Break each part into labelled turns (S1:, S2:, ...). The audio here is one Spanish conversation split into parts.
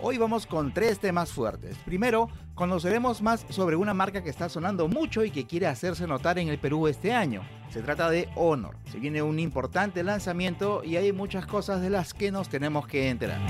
S1: Hoy vamos con tres temas fuertes. Primero, conoceremos más sobre una marca que está sonando mucho y que quiere hacerse notar en el Perú este año. Se trata de Honor. Se viene un importante lanzamiento y hay muchas cosas de las que nos tenemos que enterar.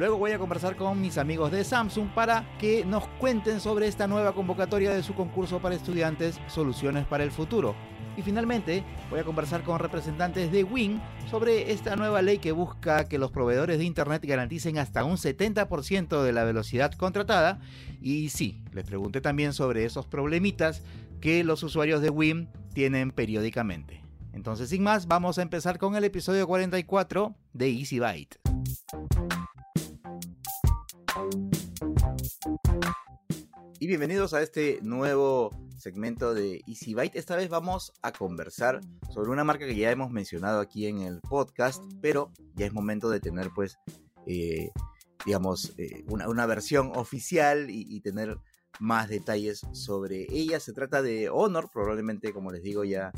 S1: Luego voy a conversar con mis amigos de Samsung para que nos cuenten sobre esta nueva convocatoria de su concurso para estudiantes Soluciones para el Futuro. Y finalmente voy a conversar con representantes de Wing sobre esta nueva ley que busca que los proveedores de Internet garanticen hasta un 70% de la velocidad contratada. Y sí, les pregunté también sobre esos problemitas que los usuarios de Wing tienen periódicamente. Entonces, sin más, vamos a empezar con el episodio 44 de Easy Byte. Y bienvenidos a este nuevo segmento de Easy Byte. Esta vez vamos a conversar sobre una marca que ya hemos mencionado aquí en el podcast, pero ya es momento de tener pues, eh, digamos, eh, una, versión oficial y tener más detalles sobre ella. Se trata de Honor, probablemente como les digo ya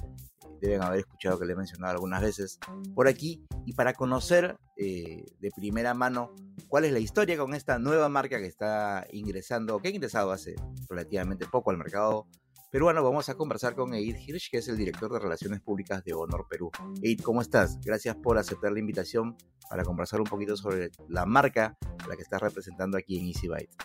S1: deben haber escuchado que le he mencionado algunas veces por aquí. Y para conocer eh, de primera mano cuál es la historia con esta nueva marca que está ingresando, que ha ingresado hace relativamente poco al mercado peruano, vamos a conversar con Eid Hirsch, que es el director de Relaciones Públicas de Honor Perú. Eid, ¿cómo estás? Gracias por aceptar la invitación para conversar un poquito sobre la marca a la que estás representando aquí en Easy Byte.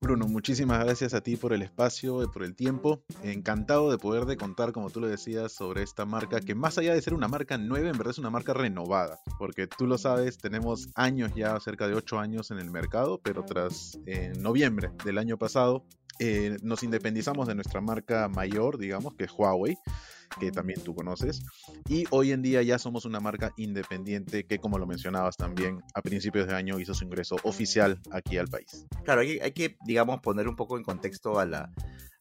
S2: Bruno, muchísimas gracias a ti por el espacio y por el tiempo. Encantado de poder de contar, como tú lo decías, sobre esta marca que más allá de ser una marca nueva, en verdad es una marca renovada. Porque tú lo sabes, tenemos años ya, cerca de ocho años en el mercado, pero tras en noviembre del año pasado eh, nos independizamos de nuestra marca mayor, digamos, que es Huawei que también tú conoces. Y hoy en día ya somos una marca independiente que, como lo mencionabas también, a principios de año hizo su ingreso oficial aquí al país.
S1: Claro, hay, que, digamos, poner un poco en contexto a la,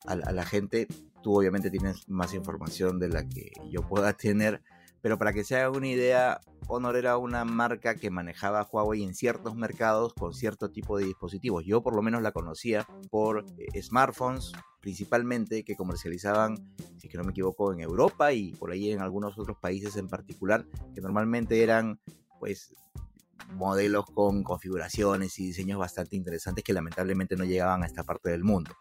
S1: a la gente. Tú obviamente tienes más información de la que yo pueda tener pero para que se haga una idea, Honor era una marca que manejaba Huawei en ciertos mercados con cierto tipo de dispositivos. Yo por lo menos la conocía por eh, smartphones principalmente que comercializaban, si que no me equivoco, en Europa y por ahí en algunos otros países en particular, que normalmente eran pues modelos con configuraciones y diseños bastante interesantes que lamentablemente no llegaban a esta parte del mundo.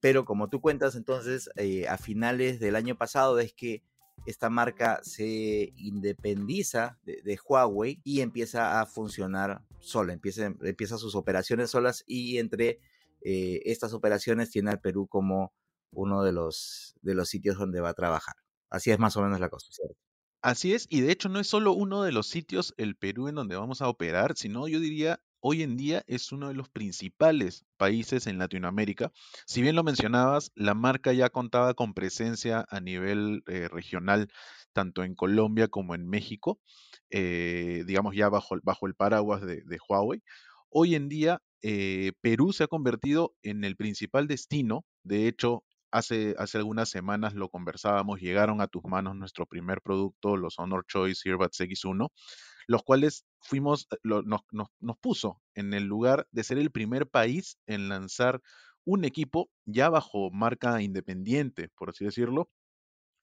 S1: Pero como tú cuentas, entonces eh, a finales del año pasado es que esta marca se independiza de, Huawei y empieza a funcionar sola, empieza, sus operaciones solas y entre eh, estas operaciones tiene al Perú como uno de los, de los sitios donde va a trabajar. Así es más o menos la cosa, ¿cierto?
S2: Así es, y de hecho no es solo uno de los sitios, el Perú, en donde vamos a operar, sino yo diría hoy en día es uno de los principales países en Latinoamérica. Si bien lo mencionabas, la marca ya contaba con presencia a nivel eh, regional, tanto en Colombia como en México, eh, digamos ya bajo, el paraguas de, Huawei. Hoy en día, eh, Perú se ha convertido en el principal destino. De hecho, hace, hace algunas semanas lo conversábamos, llegaron a tus manos nuestro primer producto, los Honor Choice Earbuds X1 los cuales fuimos, eh, nos, puso en el lugar de ser el primer país en lanzar un equipo ya bajo marca independiente, por así decirlo,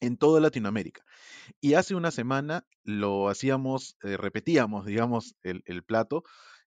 S2: en toda Latinoamérica. Y hace una semana lo hacíamos, eh, repetíamos, digamos, el, el, plato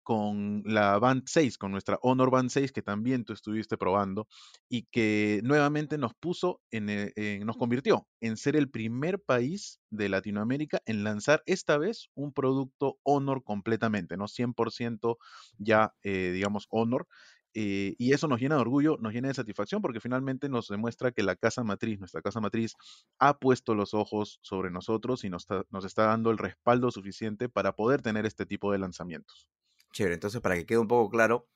S2: con la Band 6, con nuestra Honor Band 6, que también tú estuviste probando, y que nuevamente nos puso, eh, en, nos convirtió en ser el primer país de Latinoamérica en lanzar esta vez un producto Honor completamente, ¿no? 100% ya, eh, digamos, Honor. Eh, y eso nos llena de orgullo, nos llena de satisfacción porque finalmente nos demuestra que la casa matriz, nuestra casa matriz, ha puesto los ojos sobre nosotros y nos nos está dando el respaldo suficiente para poder tener este tipo de lanzamientos.
S1: Chévere, entonces para que quede un poco claro,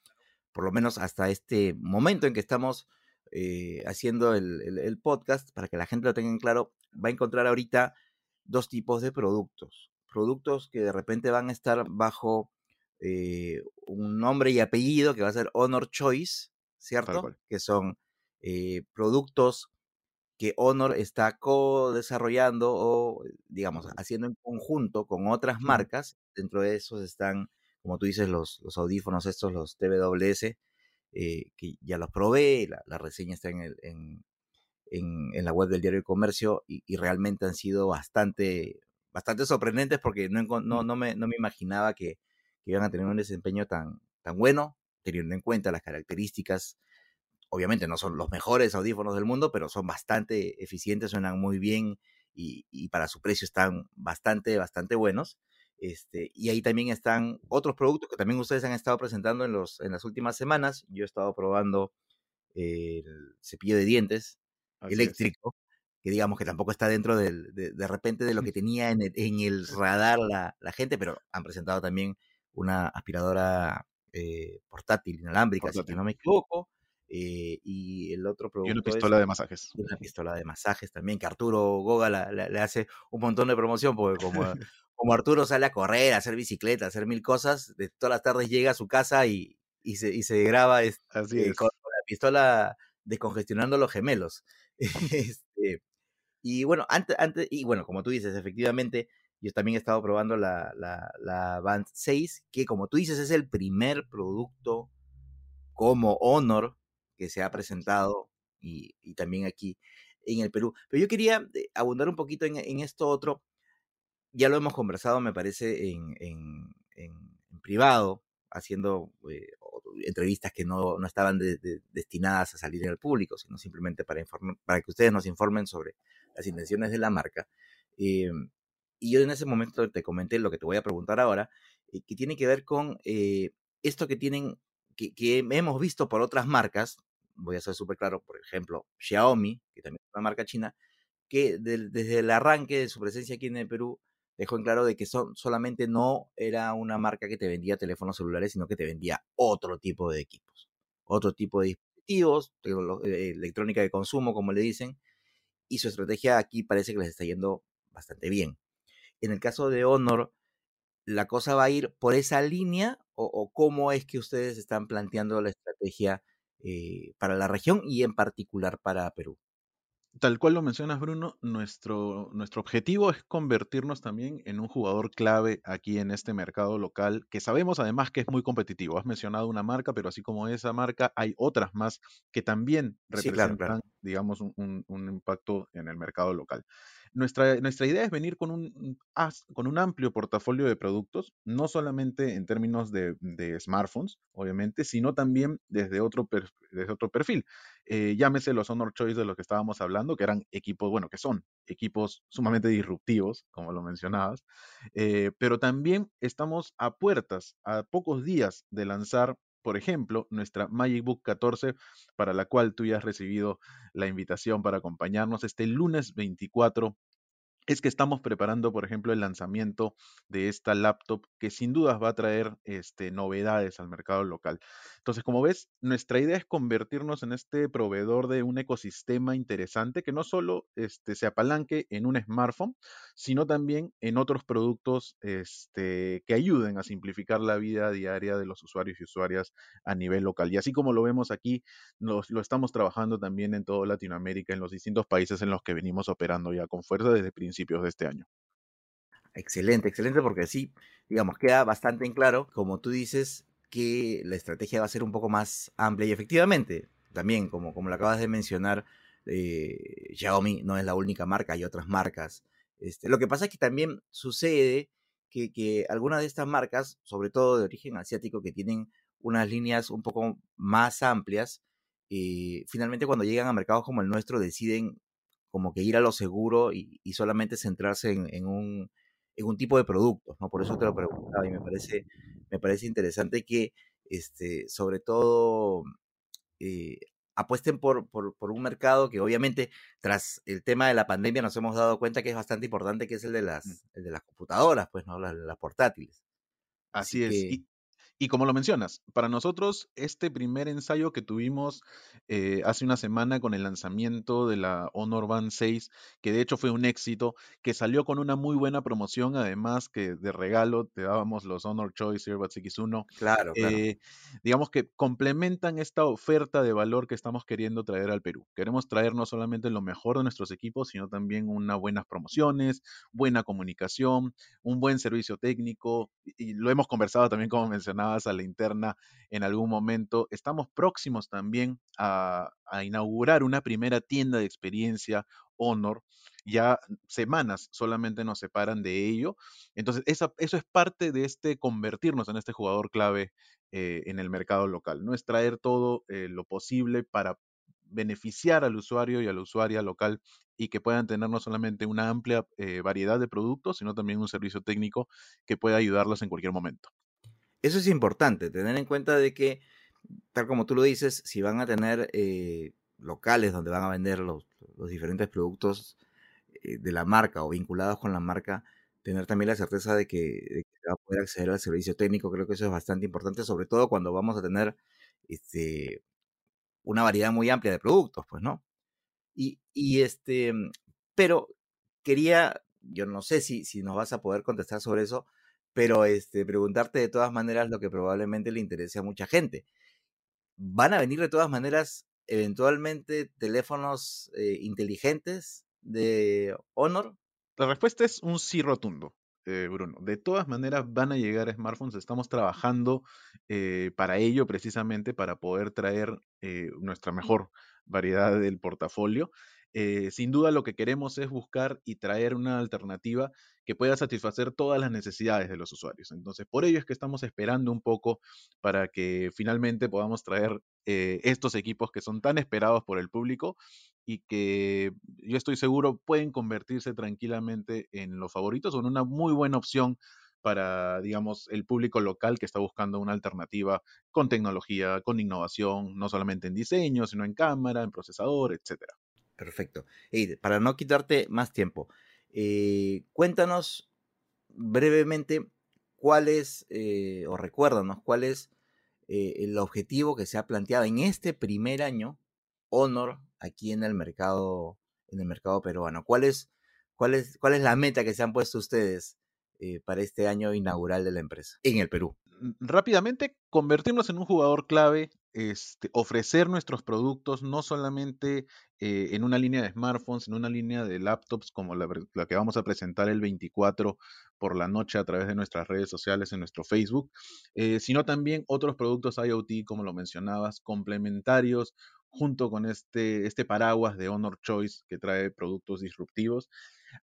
S1: por lo menos hasta este momento en que estamos eh, haciendo el, podcast, para que la gente lo tenga en claro, va a encontrar ahorita dos tipos de productos. productos que de repente van a estar bajo eh, un nombre y apellido que va a ser Honor Choice, ¿cierto? Que son eh, productos que Honor está co-desarrollando o, digamos, haciendo en conjunto con otras marcas. Dentro de esos están, como tú dices, los, audífonos estos, los TWS, eh, que ya los probé, la, reseña está en, el, en, la web del diario El Comercio y, realmente han sido bastante, bastante sorprendentes porque no, no, me, no me imaginaba que, que iban a tener un desempeño tan, tan bueno, teniendo en cuenta las características obviamente no son los mejores audífonos del mundo, pero son bastante eficientes, suenan muy bien y, para su precio están bastante, bastante buenos. Este, y ahí también están otros productos que también ustedes han estado presentando en, los, en las últimas semanas. Yo he estado probando el cepillo de dientes eléctrico, que digamos que tampoco está dentro del, de, repente de lo que tenía en el, radar la, gente, pero han presentado también una aspiradora eh, portátil, inalámbrica, si no me equivoco. Eh, y el otro producto.
S2: Y una pistola de masajes.
S1: Una pistola de masajes también, que Arturo Goga le hace un montón de promoción, porque como, como Arturo sale a correr, a hacer bicicleta, a hacer mil cosas, de todas las tardes llega a su casa y, y, se, y se graba este, con, la pistola descongestionando los gemelos. este, y bueno, antes, antes, y bueno, como tú dices, efectivamente, yo también he estado probando la, la, la Band 6, que como tú dices, es el primer producto como Honor que se ha presentado y, también aquí en el Perú. Pero yo quería eh, abundar un poquito en, esto otro. Ya lo hemos conversado, me parece, en, en, privado, haciendo eh, entrevistas que no, no estaban destinadas a salir al público, sino simplemente para, para que ustedes nos informen sobre las intenciones de la marca. Eh, y yo en ese momento te comenté lo que te voy a preguntar ahora, que tiene que ver con esto que tienen, que, que, hemos visto por otras marcas, voy a ser súper claro, por ejemplo, Xiaomi, que también es una marca china, que desde el arranque de su presencia aquí en el Perú dejó en claro de que son, solamente no era una marca que te vendía teléfonos celulares, sino que te vendía otro tipo de equipos, otro tipo de dispositivos, eh, electrónica de consumo, como le dicen, y su estrategia aquí parece que les está yendo bastante bien. En el caso de Honor, ¿la cosa va a ir por esa línea o, o cómo es que ustedes están planteando la estrategia eh, para la región y en particular para Perú.
S2: Tal cual lo mencionas, Bruno, nuestro, nuestro objetivo es convertirnos también en un jugador clave aquí en este mercado local, que sabemos además que es muy competitivo. Has mencionado una marca, pero así como esa marca, hay otras más que también representan, digamos, un, un impacto en el mercado local. Nuestra, idea es venir con un, con un amplio portafolio de productos, no solamente en términos de, smartphones, obviamente, sino también desde otro, desde otro perfil. Eh, llámese los Honor Choice de los que estábamos hablando, que eran equipos, bueno, que son equipos sumamente disruptivos, como lo mencionabas, eh, pero también estamos a puertas, a pocos días de lanzar por ejemplo, nuestra Magic Book 14, para la cual tú ya has recibido la invitación para acompañarnos este lunes 24 es que estamos preparando, por ejemplo, el lanzamiento de esta laptop que sin dudas va a traer este, novedades al mercado local. Entonces, como ves, nuestra idea es convertirnos en este proveedor de un ecosistema interesante que no solo este, se apalanque en un smartphone, sino también en otros productos este, que ayuden a simplificar la vida diaria de los usuarios y usuarias a nivel local. Y así como lo vemos aquí, lo estamos trabajando también en toda Latinoamérica, en los distintos países en los que venimos operando ya con fuerza desde principios de este año.
S1: Excelente, excelente, porque sí, digamos, queda bastante en claro, como tú dices, que la estrategia va a ser un poco más amplia y efectivamente, también, como, como lo acabas de mencionar, eh, Xiaomi no es la única marca, hay otras marcas. Este, lo que pasa es que también sucede que, que algunas de estas marcas, sobre todo de origen asiático, que tienen unas líneas un poco más amplias, eh, finalmente cuando llegan a mercados como el nuestro deciden como que ir a lo seguro y, solamente centrarse en, un, en un tipo de productos, ¿no? Por eso te lo preguntaba y me parece, me parece interesante que, este, sobre todo, eh, apuesten por, por, un mercado que obviamente tras el tema de la pandemia nos hemos dado cuenta que es bastante importante, que es el de las, mm. el de las computadoras, pues, ¿no? Las, portátiles.
S2: Así, es. Y como lo mencionas, para nosotros este primer ensayo que tuvimos eh, hace una semana con el lanzamiento de la Honor Band 6, que de hecho fue un éxito, que salió con una muy buena promoción, además que de regalo te dábamos los Honor Choice Earbuds X1.
S1: Claro, claro.
S2: Eh, digamos que complementan esta oferta de valor que estamos queriendo traer al Perú. Queremos traer no solamente lo mejor de nuestros equipos, sino también unas buenas promociones, buena comunicación, un buen servicio técnico, y lo hemos conversado también, como mencionaba a la interna en algún momento. Estamos próximos también a, inaugurar una primera tienda de experiencia Honor. Ya semanas solamente nos separan de ello. Entonces, eso es parte de este convertirnos en este jugador clave eh, en el mercado local. No es traer todo eh, lo posible para beneficiar al usuario y a la usuaria local y que puedan tener no solamente una amplia eh, variedad de productos, sino también un servicio técnico que pueda ayudarlos en cualquier momento.
S1: Eso es importante, tener en cuenta de que, tal como tú lo dices, si van a tener eh, locales donde van a vender los, diferentes productos eh, de la marca o vinculados con la marca, tener también la certeza de que, se va a poder acceder al servicio técnico, creo que eso es bastante importante, sobre todo cuando vamos a tener este, una variedad muy amplia de productos, pues, ¿no? Y, y este, pero quería, yo no sé si, si nos vas a poder contestar sobre eso, pero este, preguntarte de todas maneras lo que probablemente le interese a mucha gente. ¿Van a venir de todas maneras eventualmente teléfonos eh, inteligentes de Honor?
S2: La respuesta es un sí rotundo. Eh, Bruno. De todas maneras van a llegar smartphones, estamos trabajando eh, para ello precisamente, para poder traer nuestra mejor variedad del portafolio. Sin duda lo que queremos es buscar y traer una alternativa que pueda satisfacer todas las necesidades de los usuarios. Entonces, por ello es que estamos esperando un poco para que finalmente podamos traer eh, estos equipos que son tan esperados por el público y que yo estoy seguro pueden convertirse tranquilamente en los favoritos o en una muy buena opción para, digamos, el público local que está buscando una alternativa con tecnología, con innovación, no solamente en diseño, sino en cámara, en procesador, etcétera.
S1: Perfecto. Y para no quitarte más tiempo, eh, cuéntanos brevemente cuál es, eh, o recuérdanos cuál es eh, el objetivo que se ha planteado en este primer año Honor aquí en el mercado, en el mercado peruano. ¿Cuál es, cuál es, cuál es la meta que se han puesto ustedes para este año inaugural de la empresa en el Perú?
S2: Rápidamente, convertirnos en un jugador clave este, ofrecer nuestros productos no solamente eh, en una línea de smartphones, en una línea de laptops como la, que vamos a presentar el 24 por la noche a través de nuestras redes sociales, en nuestro Facebook, eh, sino también otros productos IoT, como lo mencionabas, complementarios junto con este, este paraguas de Honor Choice que trae productos disruptivos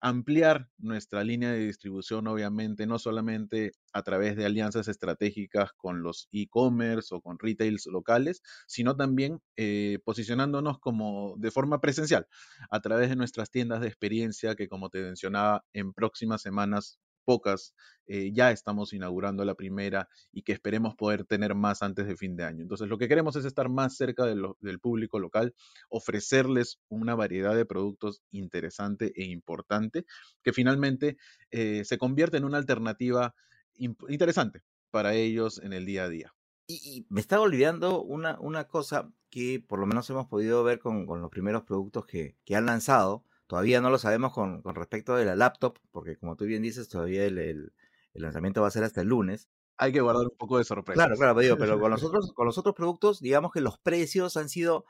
S2: ampliar nuestra línea de distribución, obviamente, no solamente a través de alianzas estratégicas con los e-commerce o con retails locales, sino también eh, posicionándonos como de forma presencial a través de nuestras tiendas de experiencia que, como te mencionaba, en próximas semanas pocas, eh, ya estamos inaugurando la primera y que esperemos poder tener más antes de fin de año. Entonces, lo que queremos es estar más cerca del público local, ofrecerles una variedad de productos interesante e importante que finalmente eh, se convierte en una alternativa interesante para ellos en el día a día.
S1: Y, me estaba olvidando una, una cosa que por lo menos hemos podido ver con, los primeros productos que, que han lanzado, Todavía no lo sabemos con, respecto de la laptop, porque como tú bien dices, todavía el, lanzamiento va a ser hasta el lunes.
S2: Hay que guardar un poco de sorpresa.
S1: Claro, claro, pero, pero con, los otros, con los otros productos, digamos que los precios han sido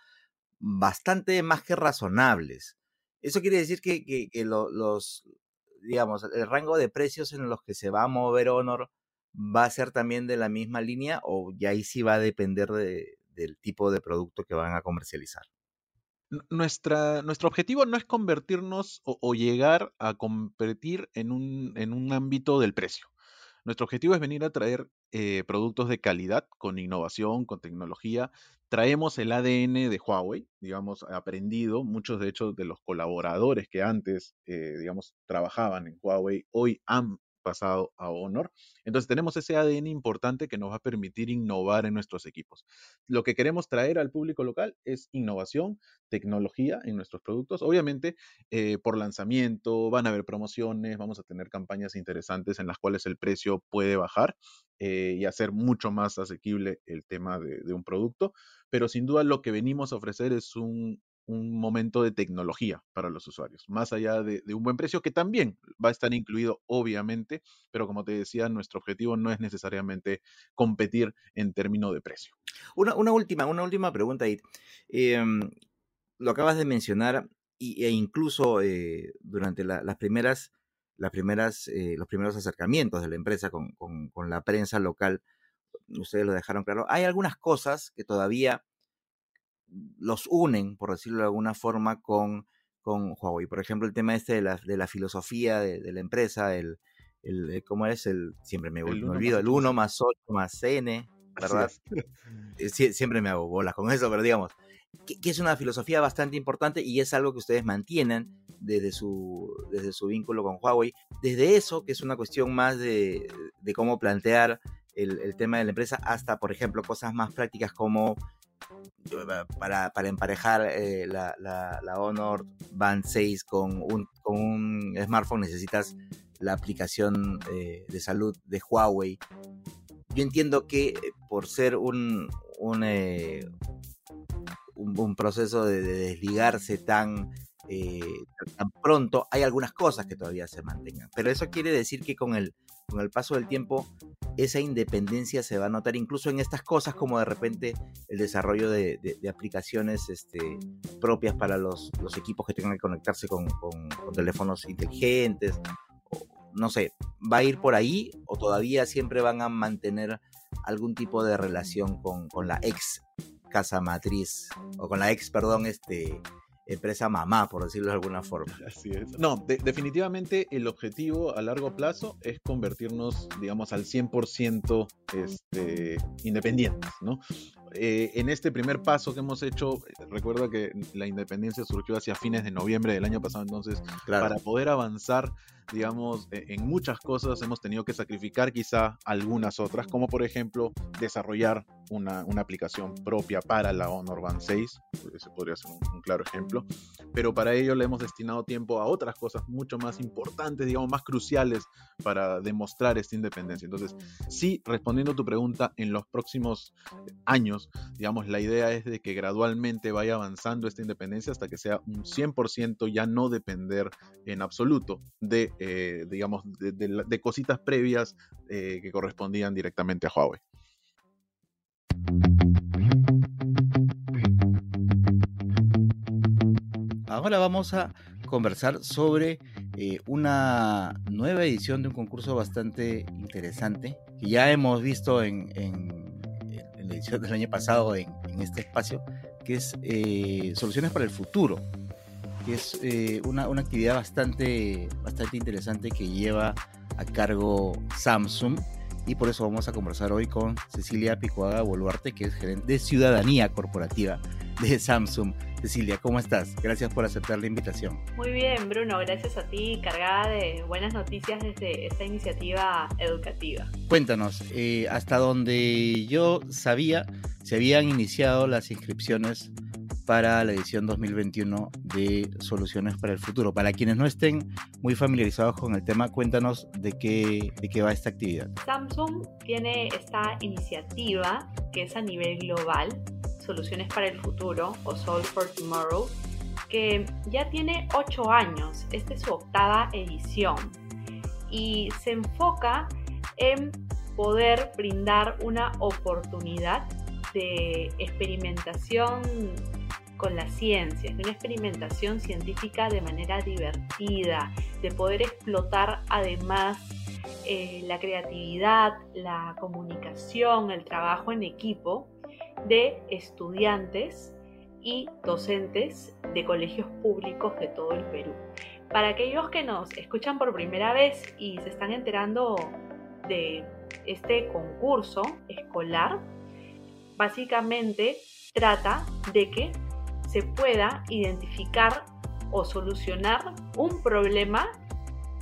S1: bastante más que razonables. Eso quiere decir que, los, digamos, el rango de precios en los que se va a mover Honor va a ser también de la misma línea o ya ahí sí va a depender del tipo de producto que van a comercializar
S2: nuestra, nuestro objetivo no es convertirnos o, llegar a competir en un, en un, ámbito del precio. Nuestro objetivo es venir a traer eh, productos de calidad, con innovación, con tecnología. Traemos el ADN de Huawei, digamos, aprendido. Muchos, de hecho, de los colaboradores que antes, eh, digamos, trabajaban en Huawei, hoy han pasado a Honor. Entonces tenemos ese ADN importante que nos va a permitir innovar en nuestros equipos. Lo que queremos traer al público local es innovación, tecnología en nuestros productos. Obviamente, eh, por lanzamiento van a haber promociones, vamos a tener campañas interesantes en las cuales el precio puede bajar. eh, y hacer mucho más asequible el tema de, un producto, pero sin duda lo que venimos a ofrecer es un, momento de tecnología para los usuarios, más allá de, un buen precio que también va a estar incluido obviamente, pero como te decía, nuestro objetivo no es necesariamente competir en términos de precio.
S1: Una, última, una última pregunta, ahí. Em, lo acabas de mencionar e incluso eh, durante las primeras las primeras, eh, los primeros acercamientos de la empresa con, con, la prensa local, ustedes lo dejaron claro, hay algunas cosas que todavía los unen, por decirlo de alguna forma, con, con Huawei. Por ejemplo, el tema este de la, de la filosofía de, la empresa, el, el, eh, ¿cómo es? El, siempre me, olvido, el 1 más 8 más N, ¿verdad? Eh, siempre me hago bolas con eso, pero digamos, que, es una filosofía bastante importante y es algo que ustedes mantienen desde su, desde su vínculo con Huawei. Desde eso, que es una cuestión más de, cómo plantear el, tema de la empresa, hasta, por ejemplo, cosas más prácticas como eh, para, emparejar eh, la, Honor Band 6 con un, con un smartphone necesitas la aplicación eh, de salud de Huawei. Yo entiendo que por ser un, un, un, proceso de, desligarse tan, eh, tan pronto, hay algunas cosas que todavía se mantengan. Pero eso quiere decir que con el, con el paso del tiempo esa independencia se va a notar incluso en estas cosas como de repente el desarrollo de, aplicaciones este, propias para los, los, equipos que tengan que conectarse con, con, teléfonos inteligentes. no sé, ¿va a ir por ahí o todavía siempre van a mantener algún tipo de relación con, con la ex casa matriz, o con la ex, perdón, este, empresa mamá, por decirlo de alguna forma.
S2: Así es. No, definitivamente el objetivo a largo plazo es convertirnos, digamos, al 100% este, independientes, ¿no? Eh, en este primer paso que hemos hecho, recuerda que la independencia surgió hacia fines de noviembre del año pasado, entonces para poder avanzar, digamos, e, en muchas cosas hemos tenido que sacrificar quizá algunas otras, como por ejemplo desarrollar una, aplicación propia para la Honor Band 6, ese podría ser un, claro ejemplo, pero para ello le hemos destinado tiempo a otras cosas mucho más importantes, digamos, más cruciales para demostrar esta independencia. Entonces, sí, respondiendo a tu pregunta, en los próximos años, digamos, la idea es de que gradualmente vaya avanzando esta independencia hasta que sea un 100% ya no depender en absoluto de, eh, digamos, de, cositas previas eh, que correspondían directamente a Huawei.
S1: Ahora vamos a conversar sobre eh, una nueva edición de un concurso bastante interesante que ya hemos visto en la edición del año pasado en, este espacio, que es eh, Soluciones para el Futuro, que es eh, una, una, actividad bastante, bastante interesante que lleva a cargo Samsung. Y por eso vamos a conversar hoy con Cecilia Picoaga Boluarte, que es gerente de Ciudadanía Corporativa de Samsung. Cecilia, ¿cómo estás? Gracias por aceptar la invitación.
S3: Muy bien, Bruno, gracias a ti, cargada de buenas noticias desde esta iniciativa educativa.
S1: Cuéntanos, eh, hasta donde yo sabía, se habían iniciado las inscripciones para la edición 2021 de Soluciones para el Futuro. Para quienes no estén muy familiarizados con el tema, cuéntanos de qué, de qué va esta actividad.
S3: Samsung tiene esta iniciativa que es a nivel global Soluciones para el Futuro o Solve for Tomorrow, que ya tiene 8 años. Esta es su octava edición y se enfoca en poder brindar una oportunidad de experimentación con la ciencia, de una experimentación científica de manera divertida, de poder explotar además eh, la creatividad, la comunicación, el trabajo en equipo de estudiantes y docentes de colegios públicos de todo el Perú. Para aquellos que nos escuchan por primera vez y se están enterando de este concurso escolar, básicamente trata de que se pueda identificar o solucionar un problema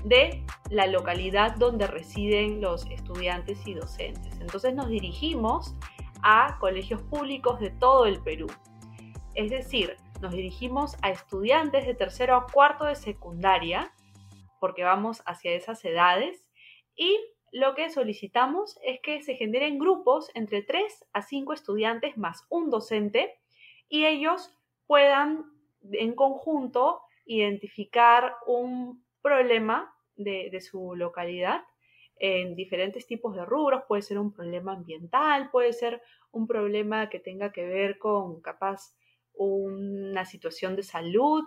S3: de la localidad donde residen los estudiantes y docentes. Entonces nos dirigimos a colegios públicos de todo el Perú. Es decir, nos dirigimos a estudiantes de tercero a cuarto de secundaria, porque vamos hacia esas edades, y lo que solicitamos es que se generen grupos entre 3 a 5 estudiantes más un docente y ellos puedan en conjunto identificar un problema de, su localidad en diferentes tipos de rubros. Puede ser un problema ambiental, puede ser un problema que tenga que ver con capaz una situación de salud,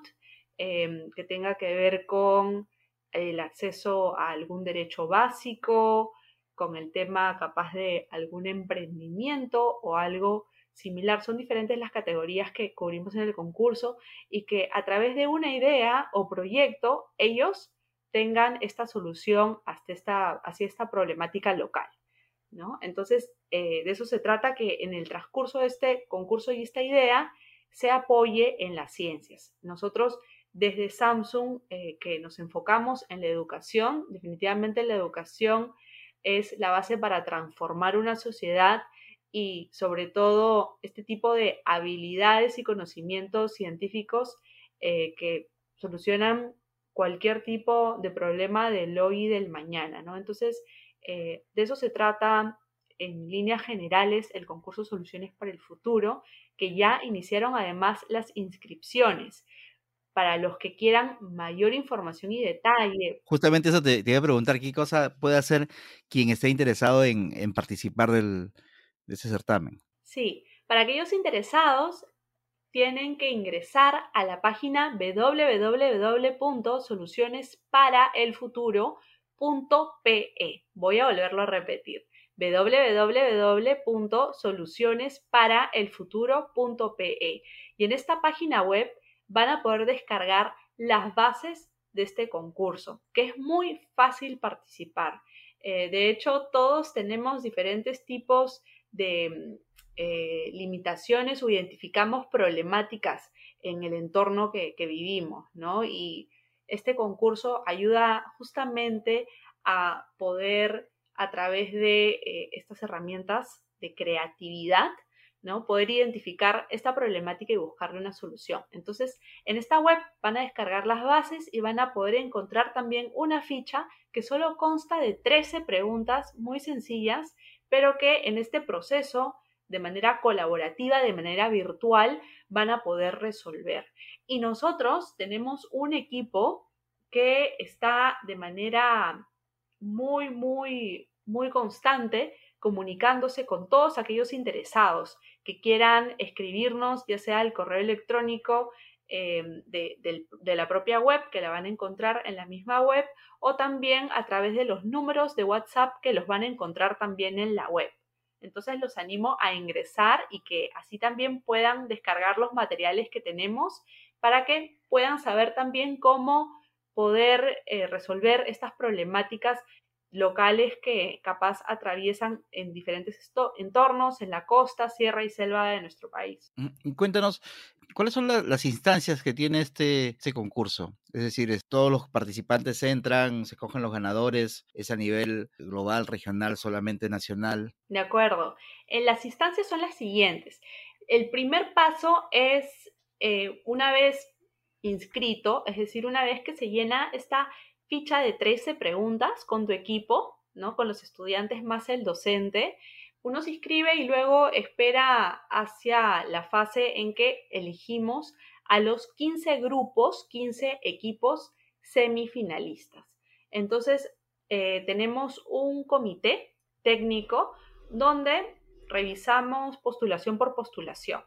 S3: em, que tenga que ver con el acceso a algún derecho básico, con el tema capaz de algún emprendimiento o algo similar. Son diferentes las categorías que cubrimos en el concurso y que a través de una idea o proyecto ellos tengan esta solución hasta esta, hacia esta problemática local. ¿no? Entonces, eh, de eso se trata que en el transcurso de este concurso y esta idea se apoye en las ciencias. Nosotros desde Samsung, eh, que nos enfocamos en la educación, definitivamente la educación es la base para transformar una sociedad y sobre todo este tipo de habilidades y conocimientos científicos eh, que solucionan cualquier tipo de problema del hoy y del mañana, ¿no? Entonces, eh, de eso se trata en líneas generales el concurso Soluciones para el Futuro, que ya iniciaron además las inscripciones para los que quieran mayor información y detalle.
S1: Justamente eso te, iba a preguntar, ¿qué cosa puede hacer quien esté interesado en, participar del, de ese certamen?
S3: Sí, para aquellos interesados tienen que ingresar a la página www.solucionesparaelfuturo.pe. Voy a volverlo a repetir www.solucionesparaelfuturo.pe. Y en esta página web van a poder descargar las bases de este concurso, que es muy fácil participar. Eh, de hecho, todos tenemos diferentes tipos de eh, limitaciones o identificamos problemáticas en el entorno que, vivimos, ¿no? Y este concurso ayuda justamente a poder, a través de eh, estas herramientas de creatividad, ¿no? Poder identificar esta problemática y buscarle una solución. Entonces, en esta web van a descargar las bases y van a poder encontrar también una ficha que solo consta de 13 preguntas muy sencillas, pero que en este proceso, de manera colaborativa, de manera virtual, van a poder resolver. Y nosotros tenemos un equipo que está de manera muy, muy, muy constante comunicándose con todos aquellos interesados que quieran escribirnos, ya sea el correo electrónico em, de, de, la propia web, que la van a encontrar en la misma web, o también a través de los números de WhatsApp que los van a encontrar también en la web. Entonces los animo a ingresar y que así también puedan descargar los materiales que tenemos para que puedan saber también cómo poder eh, resolver estas problemáticas locales que capaz atraviesan en diferentes entornos, en la costa, sierra y selva de nuestro país.
S1: Mm, cuéntanos, ¿cuáles son las instancias que tiene este, este concurso? Es decir, todos los participantes entran, se cogen los ganadores, es a nivel global, regional, solamente nacional.
S3: De acuerdo. En las instancias son las siguientes. El primer paso es, eh, una vez inscrito, es decir, una vez que se llena esta ficha de 13 preguntas con tu equipo, ¿no? Con los estudiantes más el docente. Uno se inscribe y luego espera hacia la fase en que elegimos a los 15 grupos, 15 equipos semifinalistas. Entonces, eh, tenemos un comité técnico donde revisamos postulación por postulación.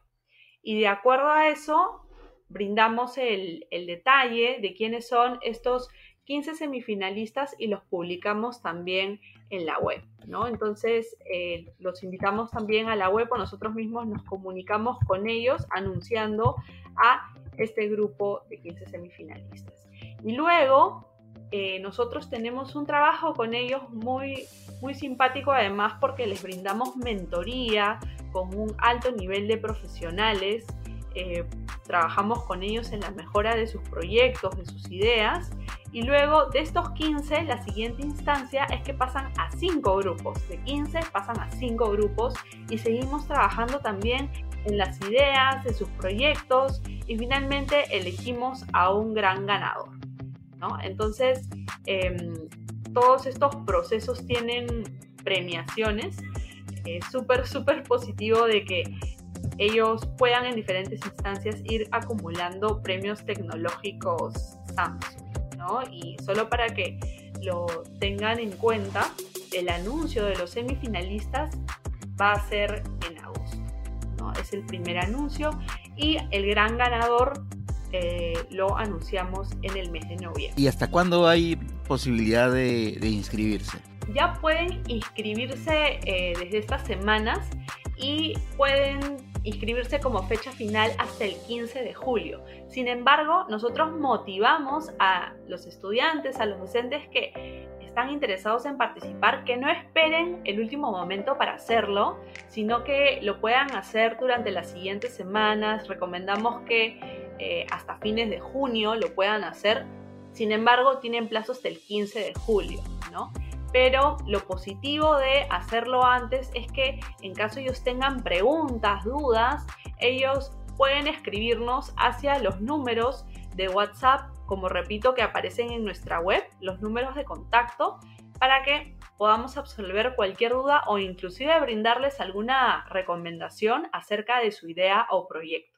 S3: Y de acuerdo a eso, brindamos el, el detalle de quiénes son estos 15 semifinalistas y los publicamos también en la web, ¿no? Entonces, eh, los invitamos también a la web o nosotros mismos nos comunicamos con ellos anunciando a este grupo de 15 semifinalistas. Y luego, eh, nosotros tenemos un trabajo con ellos muy, muy simpático, además porque les brindamos mentoría con un alto nivel de profesionales. Eh, trabajamos con ellos en la mejora de sus proyectos, de sus ideas y luego de estos 15, la siguiente instancia es que pasan a 5 grupos. De 15 pasan a 5 grupos y seguimos trabajando también en las ideas, en sus proyectos y finalmente elegimos a un gran ganador. Entonces, em, todos estos procesos tienen premiaciones. Es súper, súper positivo de que ellos puedan en diferentes instancias ir acumulando premios tecnológicos Samsung, ¿no? Y solo para que lo tengan en cuenta, el anuncio de los semifinalistas va a ser en agosto, ¿no? Es el primer anuncio y el gran ganador eh, lo anunciamos en el mes de noviembre.
S1: ¿Y hasta cuándo hay posibilidad de, inscribirse?
S3: Ya pueden inscribirse eh, desde estas semanas y pueden inscribirse como fecha final hasta el 15 de julio. Sin embargo, nosotros motivamos a los estudiantes, a los docentes que están interesados en participar, que no esperen el último momento para hacerlo, sino que lo puedan hacer durante las siguientes semanas. Recomendamos que eh, hasta fines de junio lo puedan hacer. Sin embargo, tienen plazo hasta el 15 de julio, ¿no? Pero lo positivo de hacerlo antes es que en caso ellos tengan preguntas, dudas, ellos pueden escribirnos hacia los números de WhatsApp, como repito, que aparecen en nuestra web, los números de contacto, para que podamos absolver cualquier duda o inclusive brindarles alguna recomendación acerca de su idea o proyecto.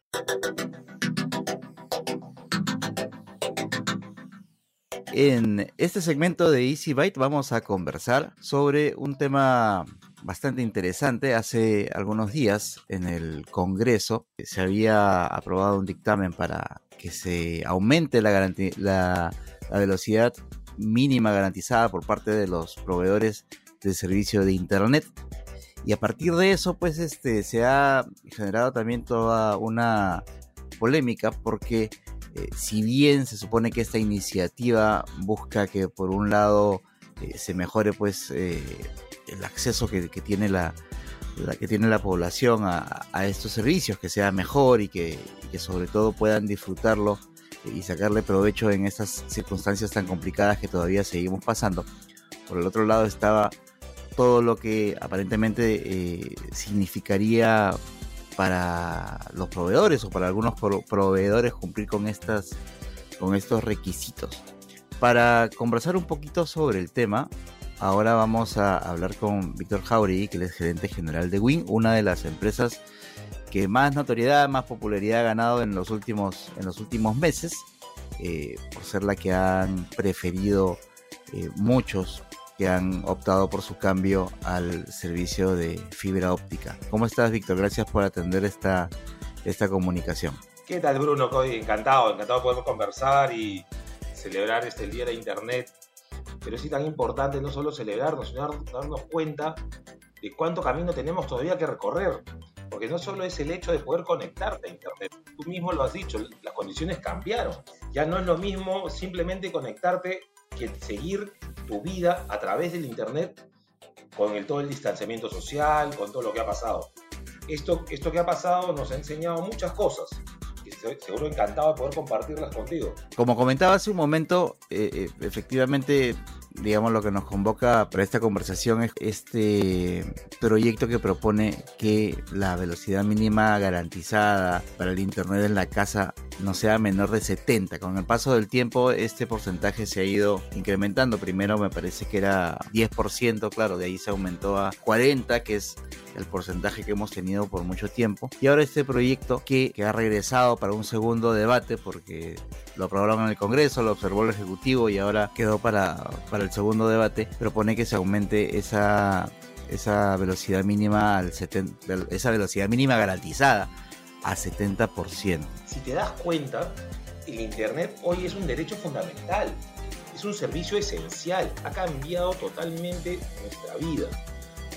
S1: En este segmento de Easy Byte vamos a conversar sobre un tema bastante interesante. Hace algunos días en el Congreso se había aprobado un dictamen para que se aumente la, la, velocidad mínima garantizada por parte de los proveedores de servicio de Internet. Y a partir de eso, pues este, se ha generado también toda una polémica porque eh, si bien se supone que esta iniciativa busca que por un lado eh, se mejore pues eh, el acceso que, tiene la, que tiene la población a, estos servicios, que sea mejor y que, sobre todo puedan disfrutarlo y sacarle provecho en estas circunstancias tan complicadas que todavía seguimos pasando. Por el otro lado estaba todo lo que aparentemente significaría para los proveedores o para algunos proveedores cumplir con, estas, con estos requisitos. Para conversar un poquito sobre el tema, ahora vamos a hablar con Víctor Jauregui, que es gerente general de Win, una de las empresas que más notoriedad, más popularidad ha ganado en los últimos, en los últimos meses, eh, por ser la que han preferido eh, muchos que han optado por su cambio al servicio de fibra óptica. ¿Cómo estás, Víctor? Gracias por atender esta, esta comunicación.
S4: ¿Qué tal, Bruno? Encantado, encantado de poder conversar y celebrar este Día de Internet. Pero sí tan importante no solo celebrarnos, sino darnos cuenta de cuánto camino tenemos todavía que recorrer. Porque no solo es el hecho de poder conectarte a Internet, tú mismo lo has dicho, las condiciones cambiaron. Ya no es lo mismo simplemente conectarte que seguir tu vida a través del Internet con el, todo el distanciamiento social, con todo lo que ha pasado. Esto, esto que ha pasado nos ha enseñado muchas cosas. Y seguro encantado de poder compartirlas contigo.
S1: Como comentaba hace un momento, eh, eh, efectivamente digamos, lo que nos convoca para esta conversación es este proyecto que propone que la velocidad mínima garantizada para el Internet en la casa no sea menor de 70. Con el paso del tiempo este porcentaje se ha ido incrementando. Primero me parece que era 10%, claro, de ahí se aumentó a 40, que es el porcentaje que hemos tenido por mucho tiempo. Y ahora este proyecto que, que ha regresado para un segundo debate porque lo aprobaron en el Congreso, lo observó el Ejecutivo y ahora quedó para, para el segundo debate, propone que se aumente esa, esa velocidad mínima al 70, esa velocidad mínima garantizada a 70%.
S4: Si te das cuenta, el Internet hoy es un derecho fundamental, es un servicio esencial, ha cambiado totalmente nuestra vida.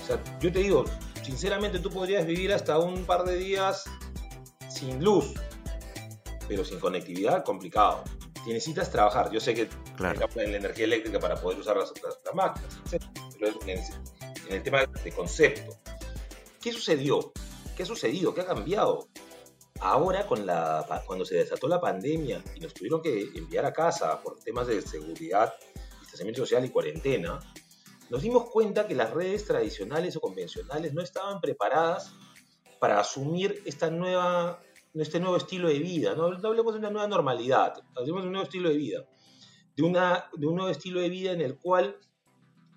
S4: O sea, yo te digo, sinceramente tú podrías vivir hasta un par de días sin luz, pero sin conectividad, complicado. Si necesitas trabajar, yo sé que claro. en la energía eléctrica para poder usar las, las, máquinas, pero en, el tema de concepto. ¿Qué sucedió? ¿Qué ha sucedido? ¿Qué ha cambiado? Ahora, con la, cuando se desató la pandemia y nos tuvieron que enviar a casa por temas de seguridad, distanciamiento social y cuarentena, nos dimos cuenta que las redes tradicionales o convencionales no estaban preparadas para asumir esta nueva, este nuevo estilo de vida. No, hablemos de una nueva normalidad, hablemos de un nuevo estilo de vida. De, una, de un nuevo estilo de vida en el cual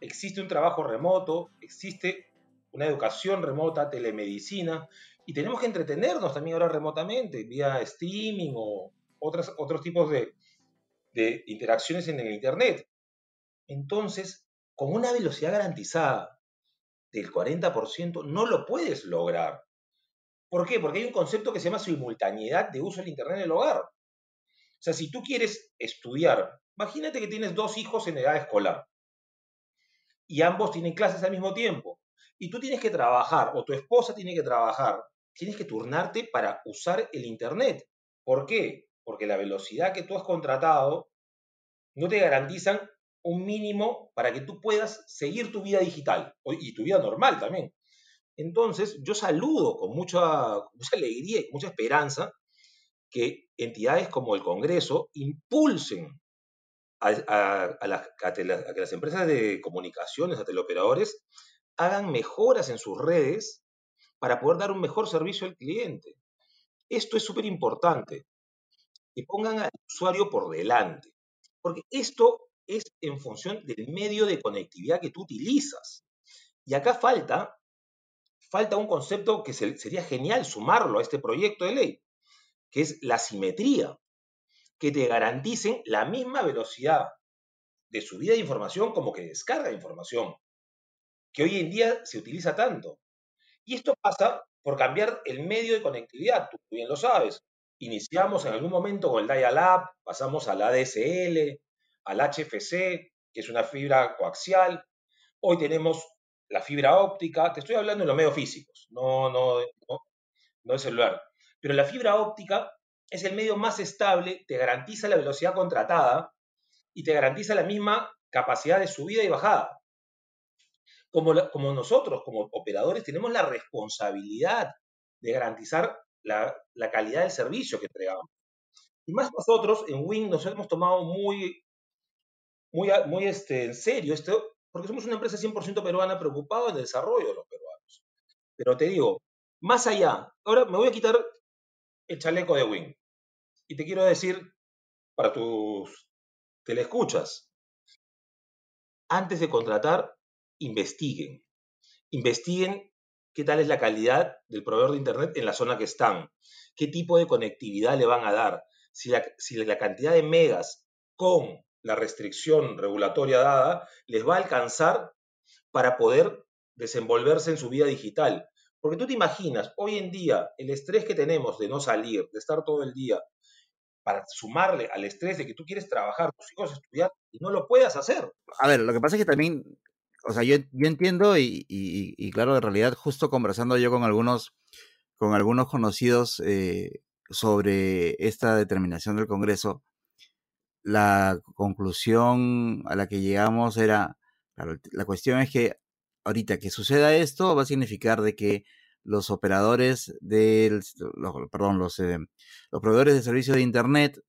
S4: existe un trabajo remoto, existe una educación remota, telemedicina, y tenemos que entretenernos también ahora remotamente, vía streaming o otras, otros tipos de, de interacciones en el Internet. Entonces, con una velocidad garantizada del 40%, no lo puedes lograr. ¿Por qué? Porque hay un concepto que se llama simultaneidad de uso del Internet en el hogar. O sea, si tú quieres estudiar, imagínate que tienes dos hijos en edad escolar y ambos tienen clases al mismo tiempo y tú tienes que trabajar o tu esposa tiene que trabajar, tienes que turnarte para usar el Internet. ¿Por qué? Porque la velocidad que tú has contratado no te garantizan un mínimo para que tú puedas seguir tu vida digital y tu vida normal también. Entonces, yo saludo con mucha, alegría y mucha esperanza que entidades como el Congreso impulsen a, las, que las empresas de comunicaciones, a teleoperadores, hagan mejoras en sus redes para poder dar un mejor servicio al cliente. Esto es súper importante. Que pongan al usuario por delante. Porque esto es en función del medio de conectividad que tú utilizas. Y acá falta, falta un concepto que sería genial sumarlo a este proyecto de ley, que es la simetría, que te garanticen la misma velocidad de subida de información como que descarga de información, que hoy en día se utiliza tanto. Y esto pasa por cambiar el medio de conectividad, tú bien lo sabes. Iniciamos en algún momento con el dial-up, pasamos al ADSL, al HFC, que es una fibra coaxial. Hoy tenemos la fibra óptica, te estoy hablando de los medios físicos, no, no, no, no de celular. Pero la fibra óptica es el medio más estable, te garantiza la velocidad contratada y te garantiza la misma capacidad de subida y bajada. Como, como nosotros, como operadores, tenemos la responsabilidad de garantizar la, calidad del servicio que entregamos. Y más nosotros en Wing nos hemos tomado muy, muy, muy este, en serio esto, porque somos una empresa 100% peruana preocupada en el desarrollo de los peruanos. Pero te digo, más allá, ahora me voy a quitar el chaleco de Wing. Y te quiero decir, para tus telescuchas, antes de contratar, investiguen. Investiguen qué tal es la calidad del proveedor de Internet en la zona que están, qué tipo de conectividad le van a dar, si la, si la cantidad de megas con la restricción regulatoria dada les va a alcanzar para poder desenvolverse en su vida digital. Porque tú te imaginas, hoy en día, el estrés que tenemos de no salir, de estar todo el día, para sumarle al estrés de que tú quieres trabajar, tus hijos estudiar, y no lo puedas hacer.
S1: A ver, lo que pasa es que también, o sea, yo, yo entiendo y, y, claro, en realidad, justo conversando yo con algunos, con algunos conocidos eh, sobre esta determinación del Congreso, la conclusión a la que llegamos era, claro, la cuestión es que ahorita que suceda esto va a significar de que los operadores del, perdón, los, eh, los proveedores de servicios de Internet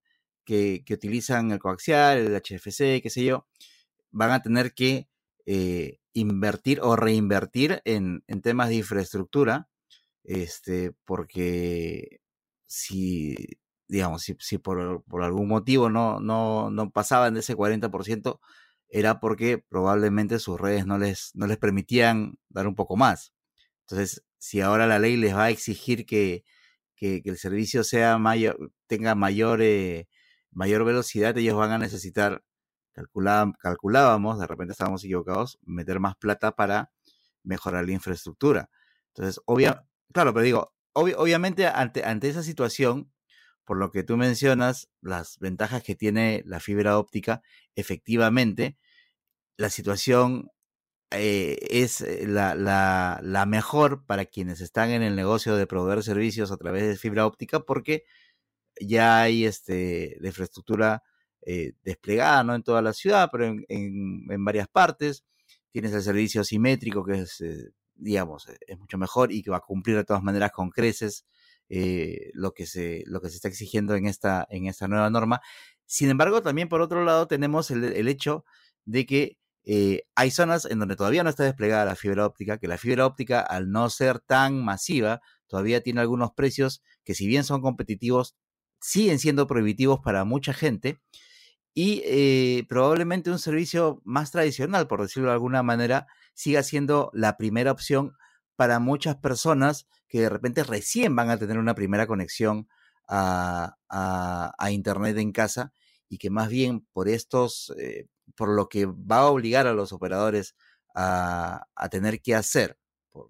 S1: que, que, utilizan el coaxial, el HFC, qué sé yo, van a tener que eh, invertir o reinvertir en, en, temas de infraestructura, este, porque si, digamos, si, si por, por, algún motivo no, no, no pasaban de ese 40%, era porque probablemente sus redes no les, no les permitían dar un poco más. Entonces, si ahora la ley les va a exigir que, que, que el servicio sea mayor, tenga mayor, eh, mayor velocidad, ellos van a necesitar, calculábamos, de repente estábamos equivocados, meter más plata para mejorar la infraestructura. Entonces, obvia, claro, pero digo, obviamente ante, ante esa situación, por lo que tú mencionas, las ventajas que tiene la fibra óptica, efectivamente, la situación eh, es eh, la, la, mejor para quienes están en el negocio de proveer servicios a través de fibra óptica porque ya hay este, la infraestructura eh, desplegada ¿no? en toda la ciudad, pero en, en, varias partes. Tienes el servicio simétrico que es, digamos, es mucho mejor y que va a cumplir de todas maneras con creces eh, lo, que se, lo que se está exigiendo en esta, en esta nueva norma. Sin embargo, también por otro lado tenemos el, el hecho de que eh, hay zonas en donde todavía no está desplegada la fibra óptica, que la fibra óptica, al no ser tan masiva, todavía tiene algunos precios que si bien son competitivos, siguen siendo prohibitivos para mucha gente. y eh, probablemente un servicio más tradicional, por decirlo de alguna manera, siga siendo la primera opción para muchas personas que de repente recién van a tener una primera conexión a, Internet en casa y que más bien por estos, eh, por lo que va a obligar a los operadores a, tener que hacer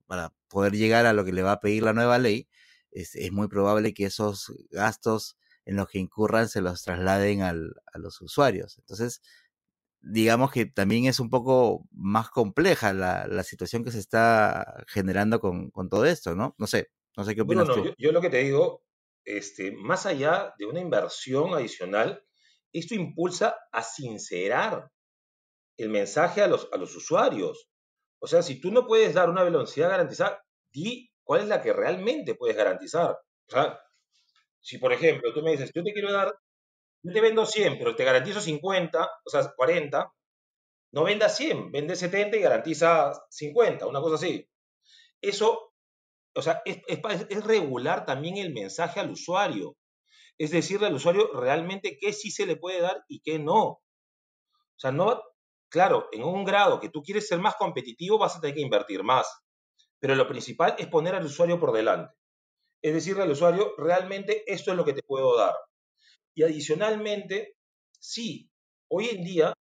S1: para poder llegar a lo que le va a pedir la nueva ley, es, muy probable que esos gastos en los que incurran se los trasladen al, a los usuarios. Entonces, digamos que también es un poco más compleja la, situación que se está generando con, todo esto, ¿no? No sé, no sé qué opinas tú.
S4: Yo, yo, lo que te digo, este, más allá de una inversión adicional, esto impulsa a sincerar el mensaje a los, a los usuarios. O sea, si tú no puedes dar una velocidad garantizada, di cuál es la que realmente puedes garantizar. O sea, si por ejemplo tú me dices, yo te quiero dar, yo te vendo 100, pero te garantizo 50, o sea, 40, no venda 100, vende 70 y garantiza 50, una cosa así. Eso, o sea, es, es regular también el mensaje al usuario. Es decirle al usuario realmente qué sí se le puede dar y qué no. O sea, no, claro, en un grado que tú quieres ser más competitivo vas a tener que invertir más. Pero lo principal es poner al usuario por delante. Es decirle al usuario, realmente esto es lo que te puedo dar. Y adicionalmente, sí, hoy en día,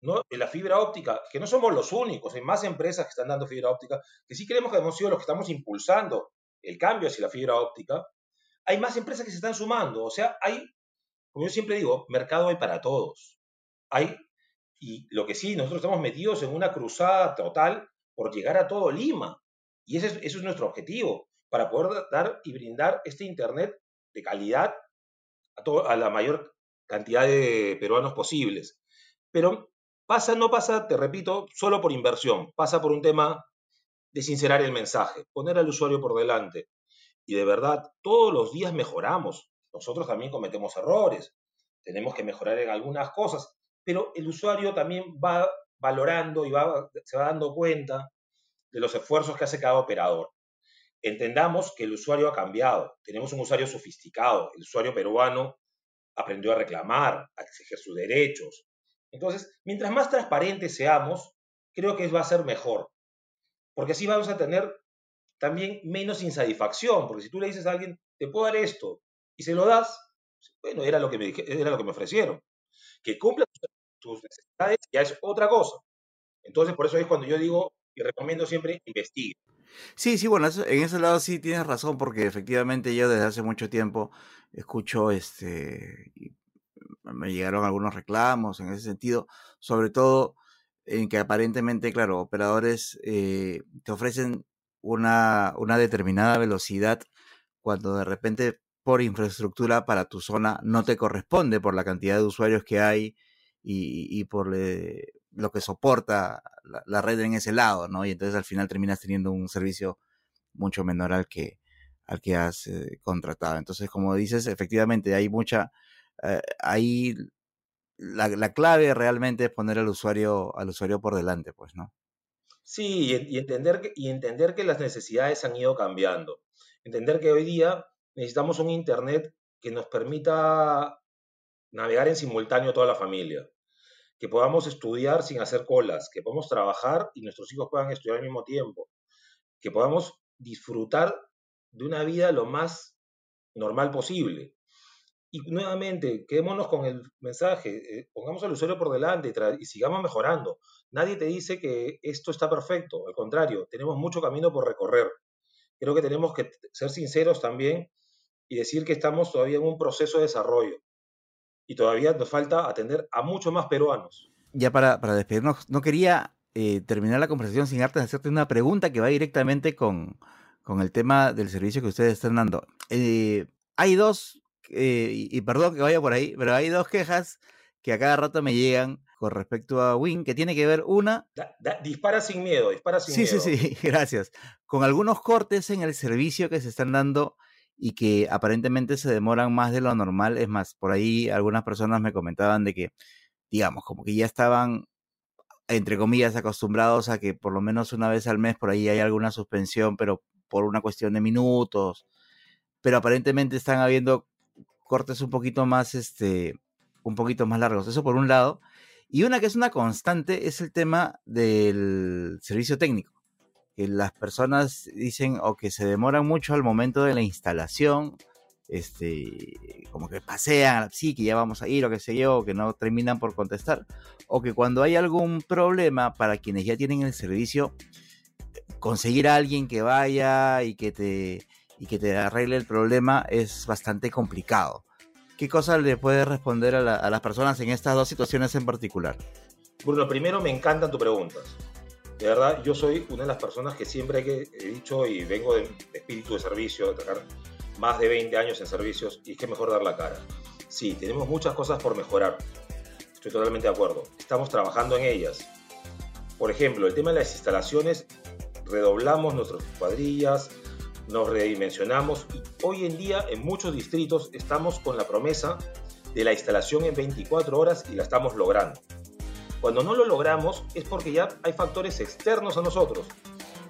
S4: ¿no? la fibra óptica, que no somos los únicos, hay más empresas que están dando fibra óptica, que sí creemos que hemos sido los que estamos impulsando el cambio hacia la fibra óptica, hay más empresas que se están sumando. O sea, hay, como yo siempre digo, mercado hay para todos. Hay, y lo que sí, nosotros estamos metidos en una cruzada total por llegar a todo Lima. Y ese es, es nuestro objetivo, para poder dar y brindar este Internet de calidad a, la mayor cantidad de peruanos posibles. Pero pasa, no pasa, te repito, solo por inversión, pasa por un tema de sincerar el mensaje, poner al usuario por delante, y de verdad, todos los días mejoramos. Nosotros también cometemos errores. Tenemos que mejorar en algunas cosas. Pero el usuario también va valorando y va, se va dando cuenta de los esfuerzos que hace cada operador. Entendamos que el usuario ha cambiado. Tenemos un usuario sofisticado. El usuario peruano aprendió a reclamar, a exigir sus derechos. Entonces, mientras más transparentes seamos, creo que va a ser mejor. Porque así vamos a tener también menos insatisfacción, porque si tú le dices a alguien, te puedo dar esto, y se lo das, bueno, era lo que me, era lo que me ofrecieron. Que cumpla tus necesidades ya es otra cosa. Entonces, por eso es cuando yo digo y recomiendo siempre investigue.
S1: Sí, sí, bueno, en ese lado sí tienes razón, porque efectivamente yo desde hace mucho tiempo escucho, este, me llegaron algunos reclamos en ese sentido, sobre todo en que aparentemente, claro, operadores eh, te ofrecen una, una determinada velocidad cuando de repente por infraestructura para tu zona no te corresponde por la cantidad de usuarios que hay y, por lo que soporta la, red en ese lado, ¿no? Y entonces al final terminas teniendo un servicio mucho menor al que, al que has eh, contratado. Entonces, como dices, efectivamente hay mucha, eh, ahí la, la, clave realmente es poner al usuario, al usuario por delante, pues, ¿no?
S4: Sí, y, entender que, y entender que las necesidades han ido cambiando. Entender que hoy día necesitamos un Internet que nos permita navegar en simultáneo toda la familia, que podamos estudiar sin hacer colas, que podamos trabajar y nuestros hijos puedan estudiar al mismo tiempo, que podamos disfrutar de una vida lo más normal posible. Y nuevamente, quedémonos con el mensaje, eh, pongamos al usuario por delante y, sigamos mejorando. Nadie te dice que esto está perfecto, al contrario, tenemos mucho camino por recorrer. Creo que tenemos que ser sinceros también y decir que estamos todavía en un proceso de desarrollo y todavía nos falta atender a muchos más peruanos.
S1: Ya para, para despedirnos, no quería eh, terminar la conversación sin antes hacerte una pregunta que va directamente con, con el tema del servicio que ustedes están dando. Eh, hay dos eh, y, perdón que vaya por ahí, pero hay dos quejas que a cada rato me llegan con respecto a Win, que tiene que ver una...
S4: dispara sin miedo, dispara sin
S1: sí,
S4: miedo.
S1: Sí, sí, sí, gracias. Con algunos cortes en el servicio que se están dando y que aparentemente se demoran más de lo normal. Es más, por ahí algunas personas me comentaban de que, digamos, como que ya estaban, entre comillas, acostumbrados a que por lo menos una vez al mes por ahí hay alguna suspensión, pero por una cuestión de minutos. Pero aparentemente están habiendo cortes un poquito más, este, un poquito más largos. Eso por un lado. Y una que es una constante es el tema del servicio técnico. Que las personas dicen o que se demoran mucho al momento de la instalación, este, como que pasean, sí, que ya vamos a ir o que sé yo, que no terminan por contestar, o que cuando hay algún problema para quienes ya tienen el servicio, conseguir a alguien que vaya y que te, y que te arregle el problema es bastante complicado. ¿Qué cosa le puedes responder a, las personas en estas dos situaciones en particular?
S4: Bruno, primero me encantan tus preguntas. De verdad, yo soy una de las personas que siempre he dicho y vengo de, espíritu de servicio, de trabajar más de 20 años en servicios y es que mejor dar la cara. Sí, tenemos muchas cosas por mejorar. Estoy totalmente de acuerdo. Estamos trabajando en ellas. Por ejemplo, el tema de las instalaciones, redoblamos nuestras cuadrillas, nos redimensionamos y hoy en día en muchos distritos estamos con la promesa de la instalación en 24 horas y la estamos logrando. Cuando no lo logramos es porque ya hay factores externos a nosotros,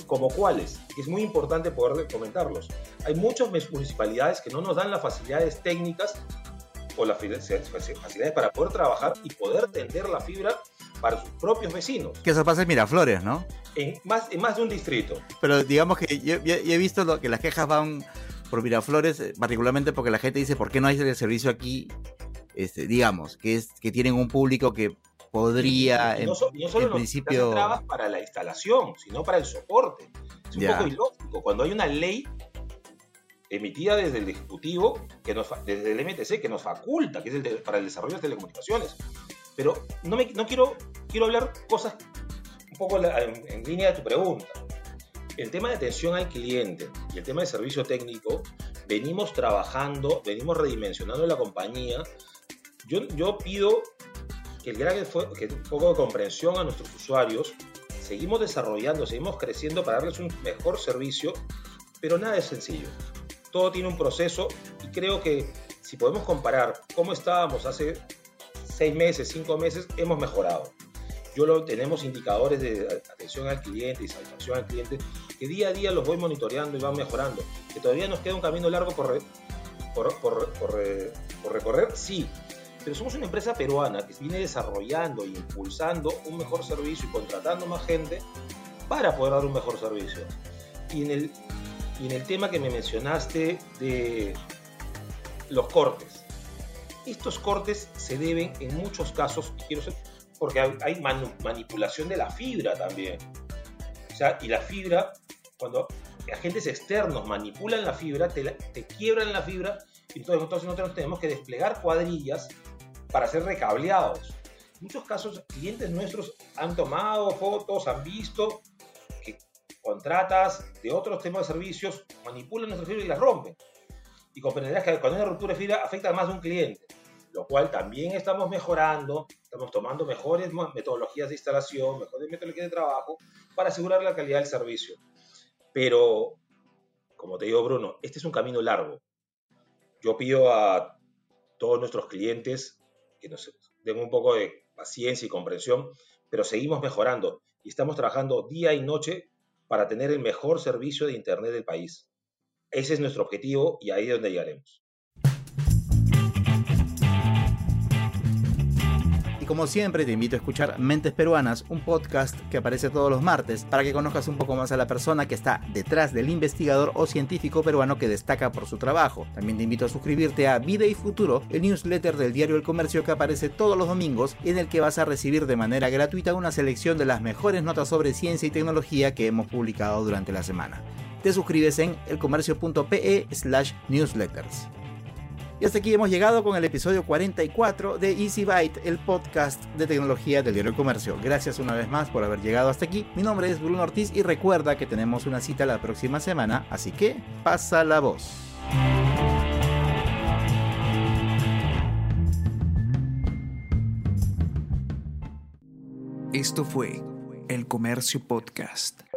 S4: como cuáles, es muy importante poder comentarlos. Hay muchas municipalidades que no nos dan las facilidades técnicas o las facilidades para poder trabajar y poder tender la fibra para sus propios vecinos.
S1: Que eso pasa en Miraflores, ¿no?
S4: En más, en más de un distrito.
S1: Pero digamos que yo, he visto lo, que las quejas van por Miraflores, eh, particularmente porque la gente dice, ¿por qué no hay el servicio aquí? Este, digamos, que, es, que tienen un público que podría,
S4: no, solo en principio... trabas para la instalación, sino para el soporte. Es un poco ilógico. Cuando hay una ley emitida desde el Ejecutivo, que nos, desde el MTC, que nos faculta, que es el para el desarrollo de telecomunicaciones. Pero no, me, no quiero, quiero hablar cosas un poco en, línea de tu pregunta. El tema de atención al cliente y el tema de servicio técnico, venimos trabajando, venimos redimensionando la compañía. Yo, yo pido que el gran poco de comprensión a nuestros usuarios. Seguimos desarrollando, seguimos creciendo para darles un mejor servicio, pero nada es sencillo. Todo tiene un proceso y creo que si podemos comparar cómo estábamos hace seis meses, cinco meses, hemos mejorado. Yo lo, tenemos indicadores de atención al cliente y satisfacción al cliente que día a día los voy monitoreando y van mejorando. Que todavía nos queda un camino largo por, por, por, por recorrer, sí, pero somos una empresa peruana que viene desarrollando e impulsando un mejor servicio y contratando más gente para poder dar un mejor servicio. Y en el, y en el tema que me mencionaste de los cortes, estos cortes se deben en muchos casos, quiero ser, porque hay manipulación de la fibra también. O sea, y la fibra, cuando agentes externos manipulan la fibra, te, te quiebran la fibra, entonces nosotros tenemos que desplegar cuadrillas para ser recableados. En muchos casos, clientes nuestros han tomado fotos, han visto que contratas de otros temas de servicios manipulan nuestra fibra y las rompen y comprenderás que cuando hay una ruptura de fibra afecta a más de un cliente, lo cual también estamos mejorando, estamos tomando mejores metodologías de instalación, mejores metodologías de trabajo para asegurar la calidad del servicio. Pero, como te digo Bruno, este es un camino largo. Yo pido a todos nuestros clientes que nos un poco de paciencia y comprensión, pero seguimos mejorando y estamos trabajando día y noche para tener el mejor servicio de Internet del país. Ese es nuestro objetivo y ahí es donde llegaremos.
S1: Como siempre te invito a escuchar Mentes Peruanas, un podcast que aparece todos los martes para que conozcas un poco más a la persona que está detrás del investigador o científico peruano que destaca por su trabajo. También te invito a suscribirte a Vida y Futuro, el newsletter del diario El Comercio que aparece todos los domingos en el que vas a recibir de manera gratuita una selección de las mejores notas sobre ciencia y tecnología que hemos publicado durante la semana te suscribes en elcomercio.pe slash newsletters. Y hasta aquí hemos llegado con el episodio 44 de Easy Byte, el podcast de tecnología del diario Comercio. Gracias una vez más por haber llegado hasta aquí. Mi nombre es Bruno Ortiz y recuerda que tenemos una cita la próxima semana, así que pasa la voz.
S5: Esto fue El Comercio Podcast.